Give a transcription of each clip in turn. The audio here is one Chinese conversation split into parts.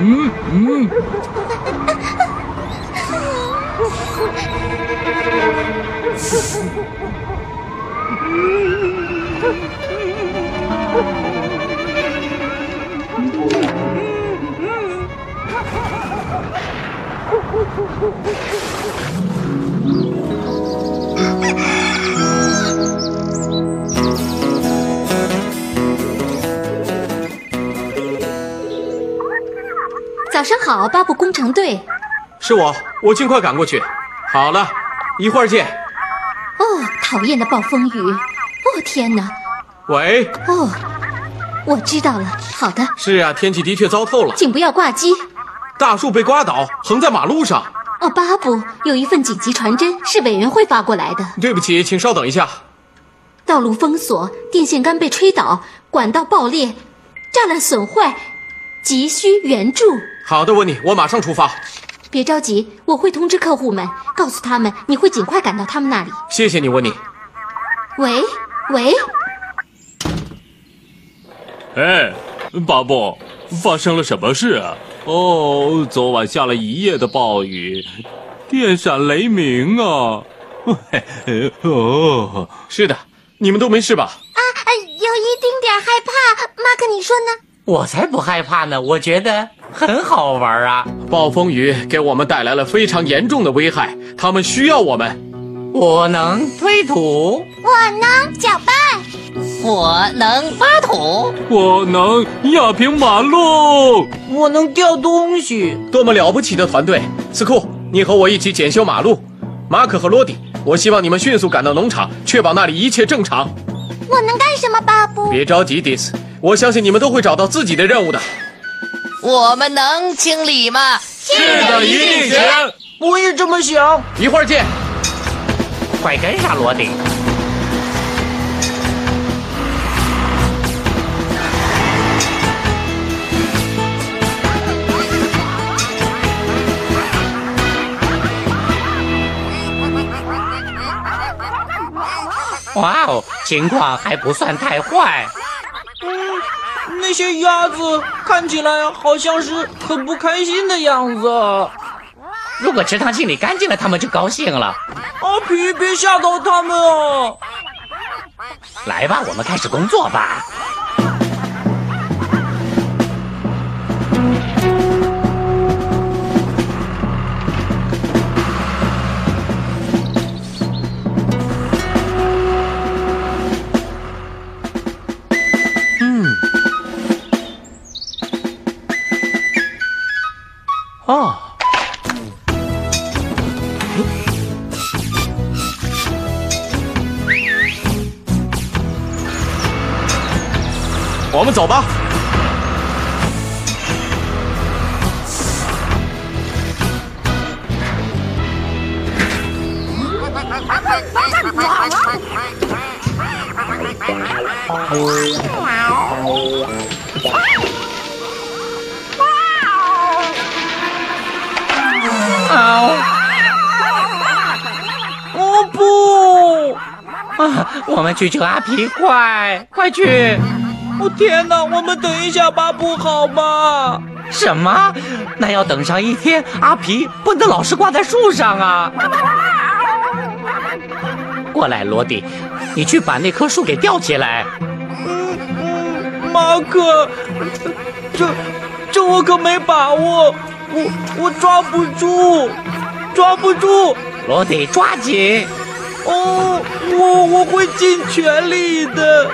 嗯嗯。早上好，巴布工程队。是我，我尽快赶过去。好了，一会儿见。”哦，讨厌的暴风雨！哦天哪！喂，哦，我知道了。好的，是啊，天气的确糟透了，请不要挂机。大树被刮倒，横在马路上。哦，巴布，有一份紧急传真，是委员会发过来的。对不起，请稍等一下。道路封锁，电线杆被吹倒，管道爆裂，栅栏损坏，急需援助。好的，温妮，我马上出发。别着急，我会通知客户们，告诉他们你会尽快赶到他们那里。谢谢你，温妮。喂喂，哎，巴布，发生了什么事啊？哦，昨晚下了一夜的暴雨，电闪雷鸣啊！嘿 哦，是的，你们都没事吧？啊，有一丁点害怕。马克，你说呢？我才不害怕呢，我觉得很好玩啊！暴风雨给我们带来了非常严重的危害，他们需要我们。我能推土，我能搅拌，我能挖土，我能压平马路，我能掉东西。多么了不起的团队！斯库，你和我一起检修马路。马可和罗迪，我希望你们迅速赶到农场，确保那里一切正常。我能干什么，巴布？别着急，迪斯，我相信你们都会找到自己的任务的。我们能清理吗？是的，一定行。我也这么想。一会儿见。快跟上罗迪。哇哦，情况还不算太坏。嗯，那些鸭子看起来好像是很不开心的样子。如果池塘清理干净了，他们就高兴了。阿皮，别吓到他们啊！来吧，我们开始工作吧。走吧。哦不！啊，我们去救阿皮，快快去！哦天哪，我们等一下吧，不好吗？什么？那要等上一天，阿皮不能老是挂在树上啊！过来，罗迪，你去把那棵树给吊起来。嗯嗯，马克，这这我可没把握，我我抓不住，抓不住。罗迪，抓紧！哦，我我会尽全力的，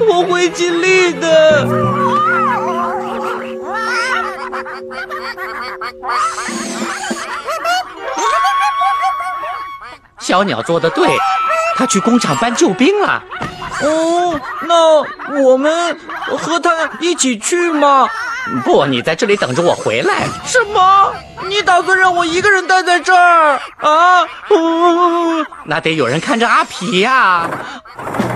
我会尽力的。小鸟做的对，他去工厂搬救兵了。哦，那我们和他一起去吗？不，你在这里等着我回来。什么？你打算让我一个人待在这儿啊？哦那得有人看着阿皮呀、救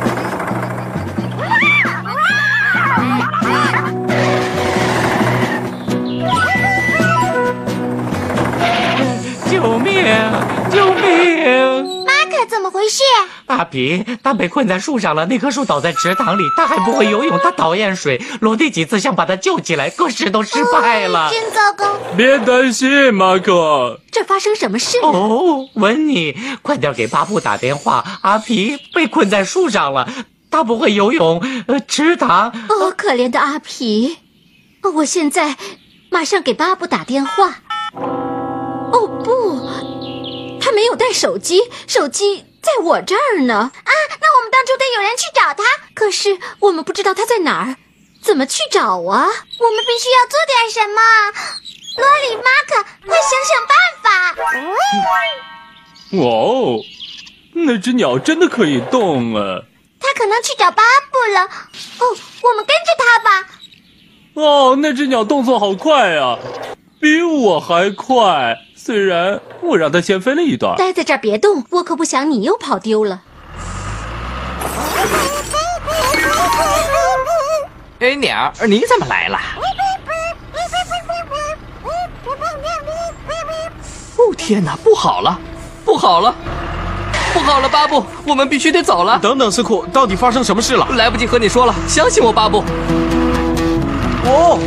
阿皮，他被困在树上了。那棵树倒在池塘里，他还不会游泳，他讨厌水。罗蒂几次想把他救起来，可是都失败了。真糟糕！别担心，马可。这发生什么事？哦，文尼，快点给巴布打电话。阿皮被困在树上了，他不会游泳。呃，池塘。哦，可怜的阿皮！哦我现在马上给巴布打电话。哦不，他没有带手机，手机在我这儿呢。啊，那我们当初得有人去找他。可是我们不知道他在哪儿，怎么去找啊？我们必须要做点什么。罗里、马可，快想想办法！哦，那只鸟真的可以动啊！它可能去找巴布了。哦，我们跟着它吧。哦，那只鸟动作好快啊，比我还快。虽然我让它先飞了一段。待在这儿别动，我可不想你又跑丢了。哎，鸟儿，你怎么来了？哦天哪，不好了，不好了，不好了，巴布，我们必须得走了。等等，斯库，到底发生什么事了？来不及和你说了，相信我，巴布。哦，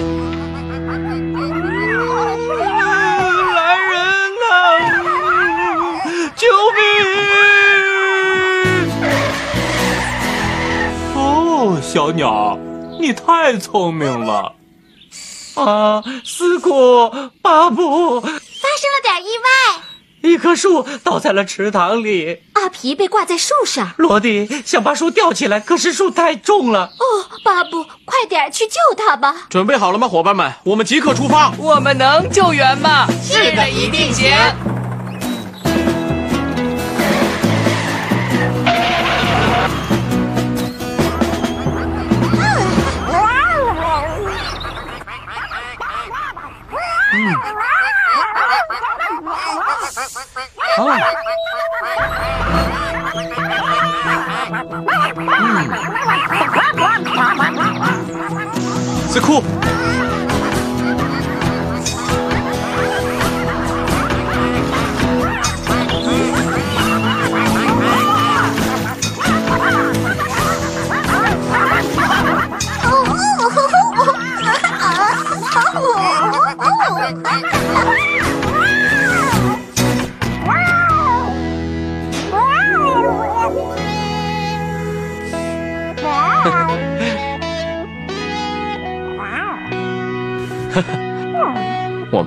小鸟，你太聪明了。啊，斯库，巴布，发生了点意外。一棵树倒在了池塘里。阿皮被挂在树上。罗迪想把树吊起来，可是树太重了。哦，巴布，快点去救他吧！准备好了吗，伙伴们？我们即刻出发。我们能救援吗？是的，一定行。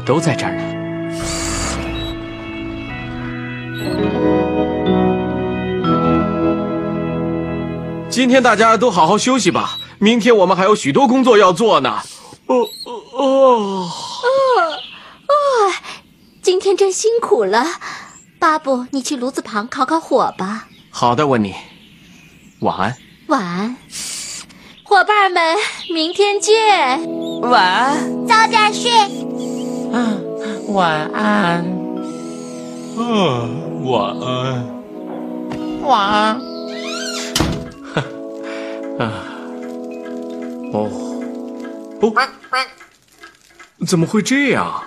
们都在这儿呢。今天大家都好好休息吧，明天我们还有许多工作要做呢。哦哦哦，今天真辛苦了，巴布，你去炉子旁烤烤火吧。好的，温妮，晚安。晚安，伙伴们，明天见。晚安。早点睡。啊，晚安，啊，晚安。晚安。啊哦，哦，怎么会这样？